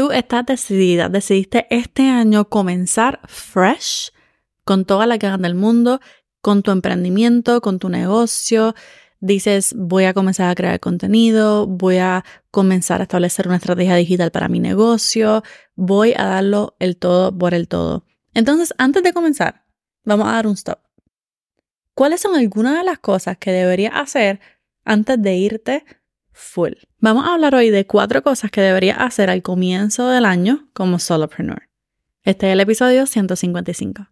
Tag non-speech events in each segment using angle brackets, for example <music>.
Tú estás decidida, decidiste este año comenzar fresh, con toda la ganas del mundo, con tu emprendimiento, con tu negocio. Dices, voy a comenzar a crear contenido, voy a comenzar a establecer una estrategia digital para mi negocio, voy a darlo el todo por el todo. Entonces, antes de comenzar, vamos a dar un stop. ¿Cuáles son algunas de las cosas que deberías hacer antes de irte full? Vamos a hablar hoy de cuatro cosas que deberías hacer al comienzo del año como solopreneur. Este es el episodio 155.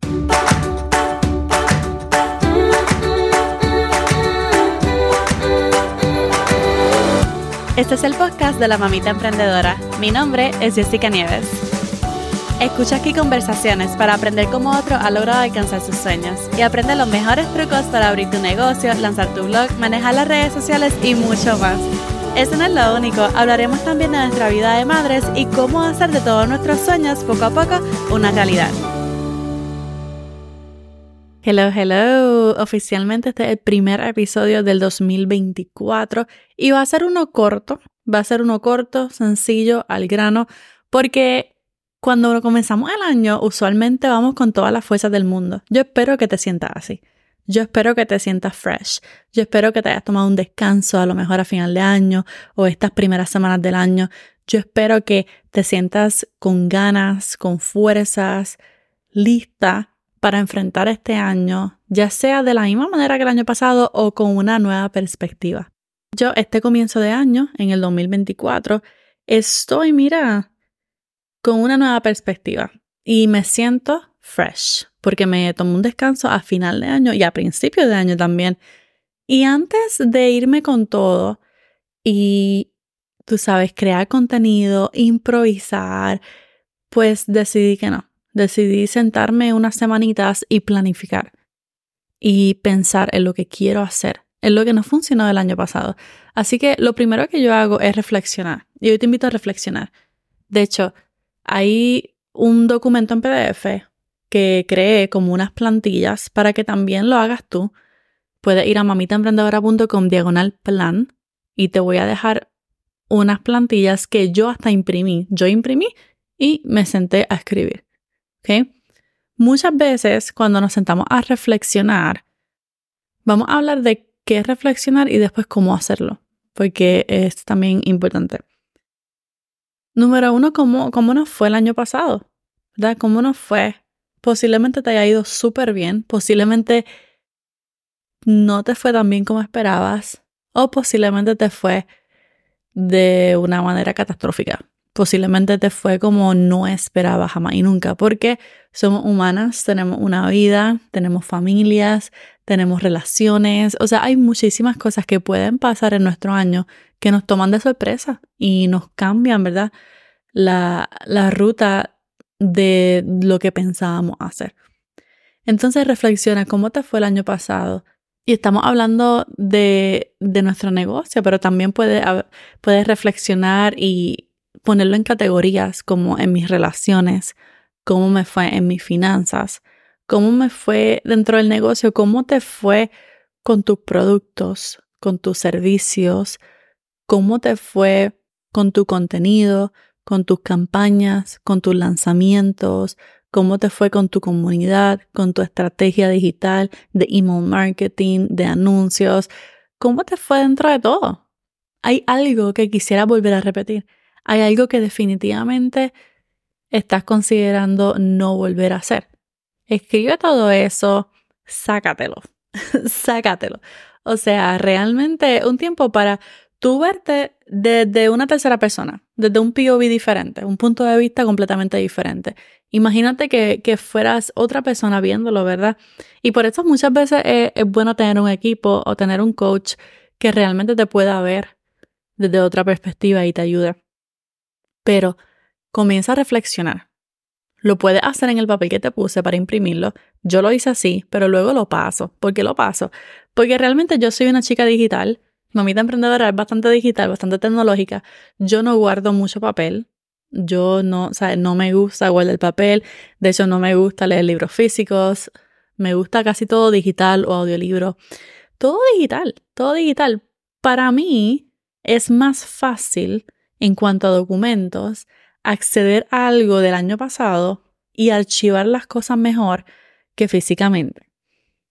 Este es el podcast de la mamita emprendedora. Mi nombre es Jessica Nieves. Escucha aquí conversaciones para aprender cómo otro ha logrado alcanzar sus sueños y aprende los mejores trucos para abrir tu negocio, lanzar tu blog, manejar las redes sociales y mucho más. Eso no es lo único, hablaremos también de nuestra vida de madres y cómo hacer de todos nuestros sueños poco a poco una realidad. Hello, hello. Oficialmente este es el primer episodio del 2024 y va a ser uno corto, va a ser uno corto, sencillo, al grano, porque cuando comenzamos el año, usualmente vamos con todas las fuerzas del mundo. Yo espero que te sientas así. Yo espero que te sientas fresh. Yo espero que te hayas tomado un descanso a lo mejor a final de año o estas primeras semanas del año. Yo espero que te sientas con ganas, con fuerzas, lista para enfrentar este año, ya sea de la misma manera que el año pasado o con una nueva perspectiva. Yo este comienzo de año, en el 2024, estoy, mira, con una nueva perspectiva y me siento fresh porque me tomo un descanso a final de año y a principio de año también. Y antes de irme con todo y, tú sabes, crear contenido, improvisar, pues decidí que no. Decidí sentarme unas semanitas y planificar y pensar en lo que quiero hacer, en lo que no funcionó el año pasado. Así que lo primero que yo hago es reflexionar. Y hoy te invito a reflexionar. De hecho, hay un documento en PDF que creé como unas plantillas para que también lo hagas tú. Puedes ir a mamitaemprendedora.com diagonal plan y te voy a dejar unas plantillas que yo hasta imprimí. Yo imprimí y me senté a escribir. Muchas veces cuando nos sentamos a reflexionar, vamos a hablar de qué reflexionar y después cómo hacerlo, porque es también importante. Número uno, ¿cómo, cómo nos fue el año pasado? ¿Verdad? ¿Cómo nos fue? Posiblemente te haya ido súper bien, posiblemente no te fue tan bien como esperabas, o posiblemente te fue de una manera catastrófica. Posiblemente te fue como no esperabas jamás y nunca, porque somos humanas, tenemos una vida, tenemos familias, tenemos relaciones, o sea, hay muchísimas cosas que pueden pasar en nuestro año que nos toman de sorpresa y nos cambian, ¿verdad? La, la ruta de lo que pensábamos hacer. Entonces reflexiona cómo te fue el año pasado. Y estamos hablando de, de nuestro negocio, pero también puedes, reflexionar y ponerlo en categorías como en mis relaciones, cómo me fue en mis finanzas, cómo me fue dentro del negocio, cómo te fue con tus productos, con tus servicios, cómo te fue con tu contenido, con tus campañas, con tus lanzamientos, cómo te fue con tu comunidad, con tu estrategia digital de email marketing, de anuncios, cómo te fue dentro de todo. Hay algo que quisiera volver a repetir. Hay algo que definitivamente estás considerando no volver a hacer. Escribe todo eso, sácatelo, <laughs> sácatelo. O sea, realmente un tiempo para tú verte desde una tercera persona, desde un POV diferente, un punto de vista completamente diferente. Imagínate que, que fueras otra persona viéndolo, ¿verdad? Y por eso muchas veces es, es bueno tener un equipo o tener un coach que realmente te pueda ver desde otra perspectiva y te ayude. Pero comienza a reflexionar. Lo puedes hacer en el papel que te puse para imprimirlo. Yo lo hice así, pero luego lo paso. ¿Por qué lo paso? Porque realmente yo soy una chica digital Mamita emprendedora es bastante digital, bastante tecnológica. Yo no guardo mucho papel. Yo no, o sea, no me gusta guardar el papel. De hecho, no me gusta leer libros físicos. Me gusta casi todo digital o audiolibro. Todo digital, todo digital. Para mí es más fácil en cuanto a documentos acceder a algo del año pasado y archivar las cosas mejor que físicamente.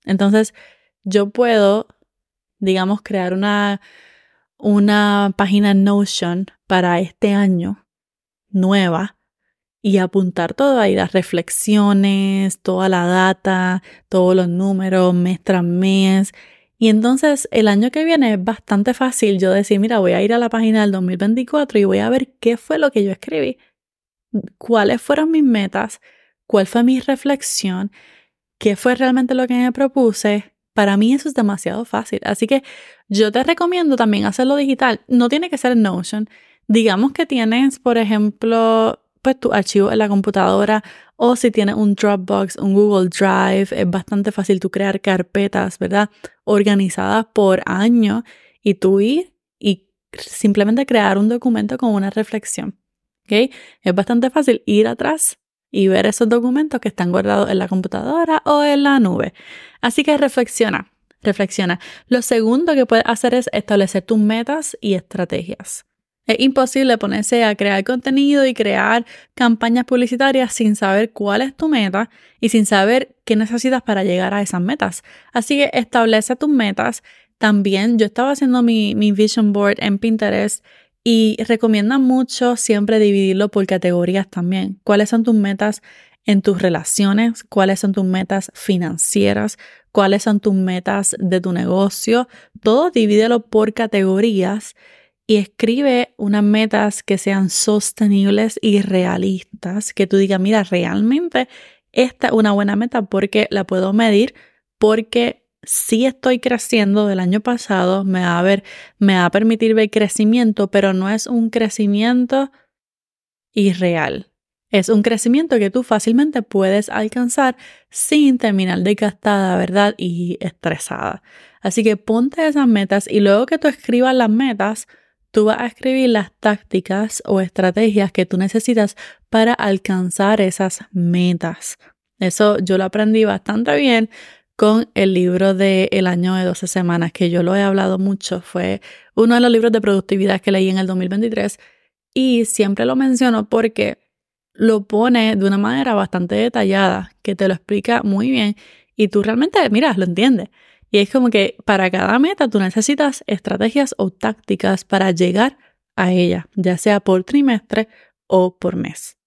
Entonces, yo puedo, digamos, crear una, una página Notion para este año nueva y apuntar todo ahí, las reflexiones, toda la data, todos los números, mes tras mes. Y entonces el año que viene es bastante fácil yo decir, mira, voy a ir a la página del 2024 y voy a ver qué fue lo que yo escribí, cuáles fueron mis metas, cuál fue mi reflexión, qué fue realmente lo que me propuse. Para mí eso es demasiado fácil. Así que yo te recomiendo también hacerlo digital. No tiene que ser Notion. Digamos que tienes, por ejemplo, pues tu archivo en la computadora o si tienes un Dropbox, un Google Drive, es bastante fácil tú crear carpetas, ¿verdad? Organizadas por año y tú ir y simplemente crear un documento con una reflexión. ¿Ok? Es bastante fácil ir atrás y ver esos documentos que están guardados en la computadora o en la nube. Así que reflexiona, reflexiona. Lo segundo que puedes hacer es establecer tus metas y estrategias. Es imposible ponerse a crear contenido y crear campañas publicitarias sin saber cuál es tu meta y sin saber qué necesitas para llegar a esas metas. Así que establece tus metas. También yo estaba haciendo mi, vision board en Pinterest y recomienda mucho siempre dividirlo por categorías también. ¿Cuáles son tus metas en tus relaciones? ¿Cuáles son tus metas financieras? ¿Cuáles son tus metas de tu negocio? Todo divídelo por categorías y escribe unas metas que sean sostenibles y realistas, que tú digas, mira, realmente esta es una buena meta porque la puedo medir, porque si estoy creciendo del año pasado, me va a ver, me va a permitir ver crecimiento, pero no es un crecimiento irreal. Es un crecimiento que tú fácilmente puedes alcanzar sin terminar de gastada, ¿verdad? Y estresada. Así que ponte esas metas y luego que tú escribas las metas, tú vas a escribir las tácticas o estrategias que tú necesitas para alcanzar esas metas. Eso yo lo aprendí bastante bien con el libro de El año de 12 semanas, que yo lo he hablado mucho. Fue uno de los libros de productividad que leí en el 2023 y siempre lo menciono porque lo pone de una manera bastante detallada, que te lo explica muy bien y tú realmente, mira, lo entiendes. Y es como que para cada meta tú necesitas estrategias o tácticas para llegar a ella, ya sea por trimestre o por mes.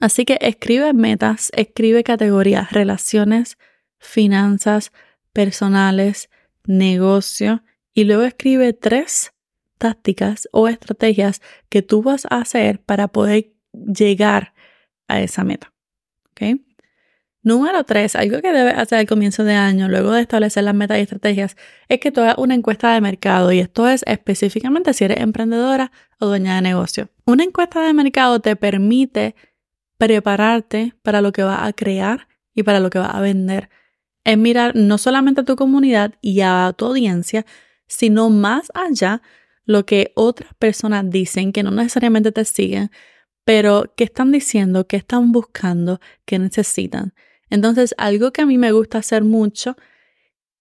Así que escribe metas, escribe categorías, relaciones, finanzas, personales, negocio y luego escribe tres tácticas o estrategias que tú vas a hacer para poder llegar a esa meta. ¿Ok? Número tres, algo que debes hacer al comienzo de año, luego de establecer las metas y estrategias, es que tú hagas una encuesta de mercado y esto es específicamente si eres emprendedora o dueña de negocio. Una encuesta de mercado te permite prepararte para lo que vas a crear y para lo que vas a vender. Es mirar no solamente a tu comunidad y a tu audiencia, sino más allá lo que otras personas dicen que no necesariamente te siguen, pero qué están diciendo, qué están buscando, qué necesitan. Entonces, algo que a mí me gusta hacer mucho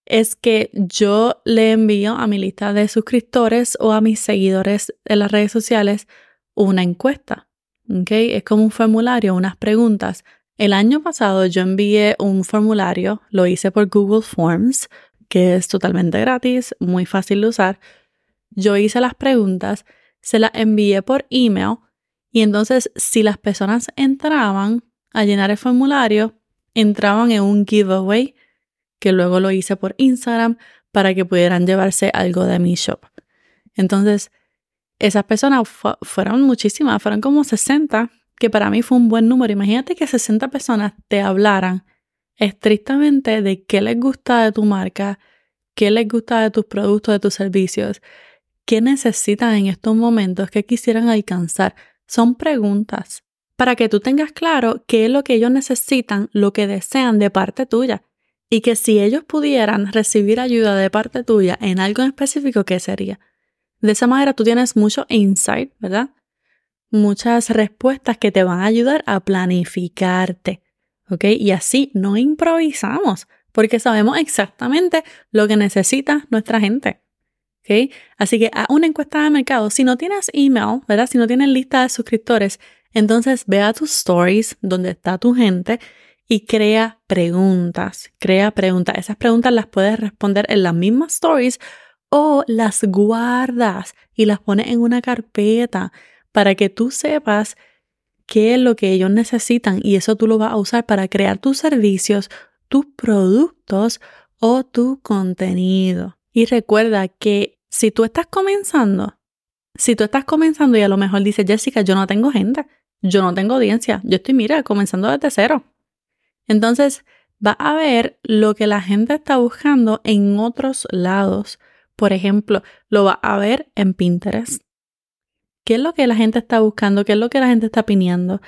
es que yo le envío a mi lista de suscriptores o a mis seguidores en las redes sociales una encuesta. ¿okay? Es como un formulario, unas preguntas. El año pasado yo envié un formulario, lo hice por Google Forms, que es totalmente gratis, muy fácil de usar. Yo hice las preguntas, se las envié por email y entonces si las personas entraban a llenar el formulario, entraban en un giveaway que luego lo hice por Instagram para que pudieran llevarse algo de mi shop. Entonces, esas personas fueron muchísimas, fueron como 60, que para mí fue un buen número. Imagínate que 60 personas te hablaran estrictamente de qué les gusta de tu marca, qué les gusta de tus productos, de tus servicios, qué necesitan en estos momentos, qué quisieran alcanzar. Son preguntas para que tú tengas claro qué es lo que ellos necesitan, lo que desean de parte tuya. Y que si ellos pudieran recibir ayuda de parte tuya en algo en específico, ¿qué sería? De esa manera tú tienes mucho insight, ¿verdad? Muchas respuestas que te van a ayudar a planificarte, ¿ok? Y así no improvisamos, porque sabemos exactamente lo que necesita nuestra gente. ¿ok? Así que a una encuesta de mercado, si no tienes email, ¿verdad? Si no tienes lista de suscriptores, Entonces ve a tus stories donde está tu gente y crea preguntas, crea preguntas. Esas preguntas las puedes responder en las mismas stories o las guardas y las pones en una carpeta para que tú sepas qué es lo que ellos necesitan y eso tú lo vas a usar para crear tus servicios, tus productos o tu contenido. Y recuerda que si tú estás comenzando, si tú estás comenzando y a lo mejor dices, Jessica, yo no tengo gente, yo no tengo audiencia, yo estoy, mira, comenzando desde cero. Entonces, va a ver lo que la gente está buscando en otros lados. Por ejemplo, lo va a ver en Pinterest. ¿Qué es lo que la gente está buscando? ¿Qué es lo que la gente está pidiendo?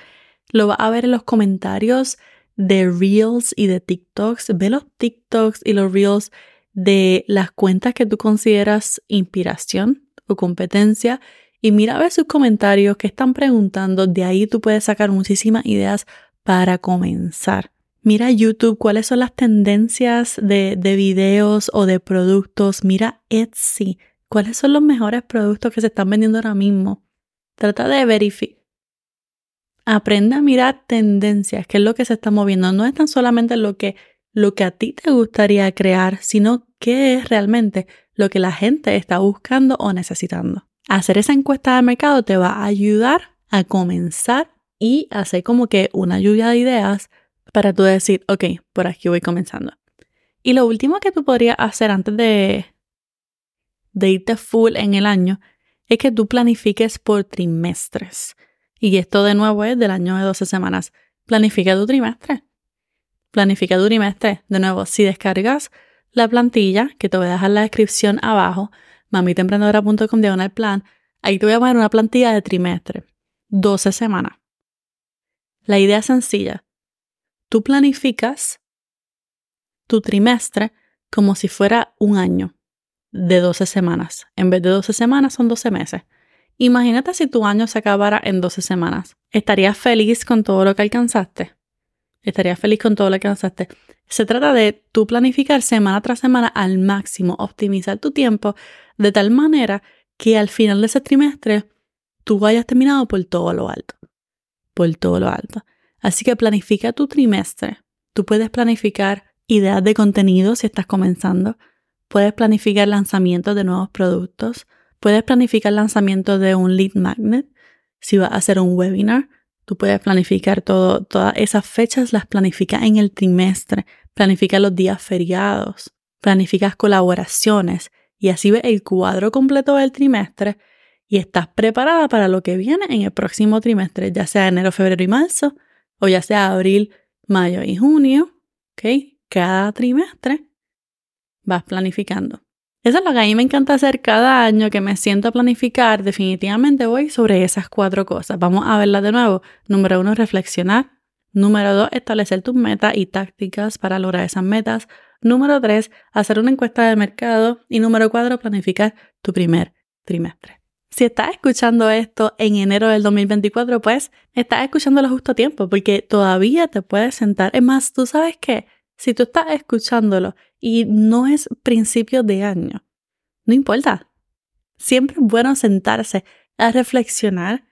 Lo va a ver en los comentarios de Reels y de TikToks. Ve los TikToks y los Reels de las cuentas que tú consideras inspiración o competencia y mira a ver sus comentarios que están preguntando. De ahí tú puedes sacar muchísimas ideas para comenzar. Mira YouTube, cuáles son las tendencias de, de videos o de productos. Mira Etsy, cuáles son los mejores productos que se están vendiendo ahora mismo. Trata de verificar. Aprende a mirar tendencias, qué es lo que se está moviendo. No es tan solamente lo que, lo que a ti te gustaría crear, sino qué es realmente lo que la gente está buscando o necesitando. Hacer esa encuesta de mercado te va a ayudar a comenzar y hacer como que una lluvia de ideas para tú decir, ok, por aquí voy comenzando. Y lo último que tú podrías hacer antes de, de irte full en el año es que tú planifiques por trimestres. Y esto de nuevo es del año de 12 semanas. Planifica tu trimestre. Planifica tu trimestre. De nuevo, si descargas la plantilla, que te voy a dejar la descripción abajo, mamitaemprendedora.com diagonal plan, ahí te voy a poner una plantilla de trimestre. 12 semanas. La idea es sencilla. Tú planificas tu trimestre como si fuera un año de 12 semanas. En vez de 12 semanas son 12 meses. Imagínate si tu año se acabara en 12 semanas. ¿Estarías feliz con todo lo que alcanzaste? ¿Estarías feliz con todo lo que alcanzaste? Se trata de tú planificar semana tras semana al máximo, optimizar tu tiempo de tal manera que al final de ese trimestre tú hayas terminado por todo lo alto. Por todo lo alto. Así que planifica tu trimestre. Tú puedes planificar ideas de contenido si estás comenzando Puedes planificar lanzamientos de nuevos productos. Puedes planificar lanzamiento de un lead magnet. Si vas a hacer un webinar, tú puedes planificar todas esas fechas, las planificas en el trimestre. Planifica los días feriados. Planificas colaboraciones. Y así ves el cuadro completo del trimestre y estás preparada para lo que viene en el próximo trimestre, ya sea enero, febrero y marzo, o ya sea abril, mayo y junio. ¿Ok? Cada trimestre vas planificando. Eso es lo que a mí me encanta hacer cada año que me siento a planificar. Definitivamente voy sobre esas cuatro cosas. Vamos a verlas de nuevo. Número uno, reflexionar. Número dos, establecer tus metas y tácticas para lograr esas metas. Número tres, hacer una encuesta de mercado. Y número cuatro, planificar tu primer trimestre. Si estás escuchando esto en enero del 2024, pues estás escuchándolo justo a tiempo porque todavía te puedes sentar. Es más, tú sabes que si tú estás escuchándolo y no es principio de año, no importa. Siempre es bueno sentarse a reflexionar,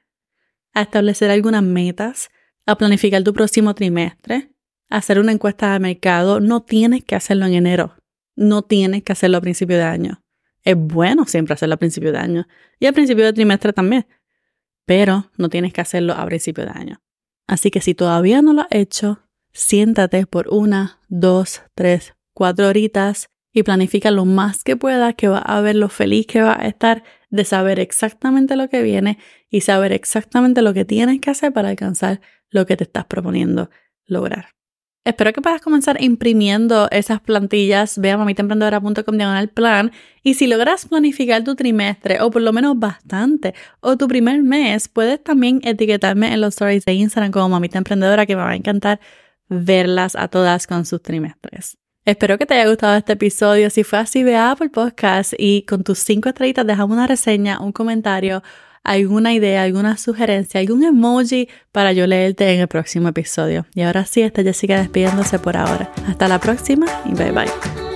a establecer algunas metas, a planificar tu próximo trimestre, a hacer una encuesta de mercado. No tienes que hacerlo en enero. No tienes que hacerlo a principio de año. Es bueno siempre hacerlo a principio de año y a principio de trimestre también, pero no tienes que hacerlo a principio de año. Así que si todavía no lo has hecho, siéntate por una, dos, tres, cuatro horitas y planifica lo más que puedas, que va a ver lo feliz que va a estar de saber exactamente lo que viene y saber exactamente lo que tienes que hacer para alcanzar lo que te estás proponiendo lograr. Espero que puedas comenzar imprimiendo esas plantillas. Ve a mamitaemprendedora.com diagonal plan. Y si logras planificar tu trimestre, o por lo menos bastante, o tu primer mes, puedes también etiquetarme en los stories de Instagram como Mamita Emprendedora, que me va a encantar verlas a todas con sus trimestres. Espero que te haya gustado este episodio. Si fue así, ve a Apple Podcast y con tus cinco estrellitas dejamos una reseña, un comentario, alguna idea, alguna sugerencia, algún emoji para yo leerte en el próximo episodio. Y ahora sí, está Jessica despidiéndose por ahora. Hasta la próxima y bye bye.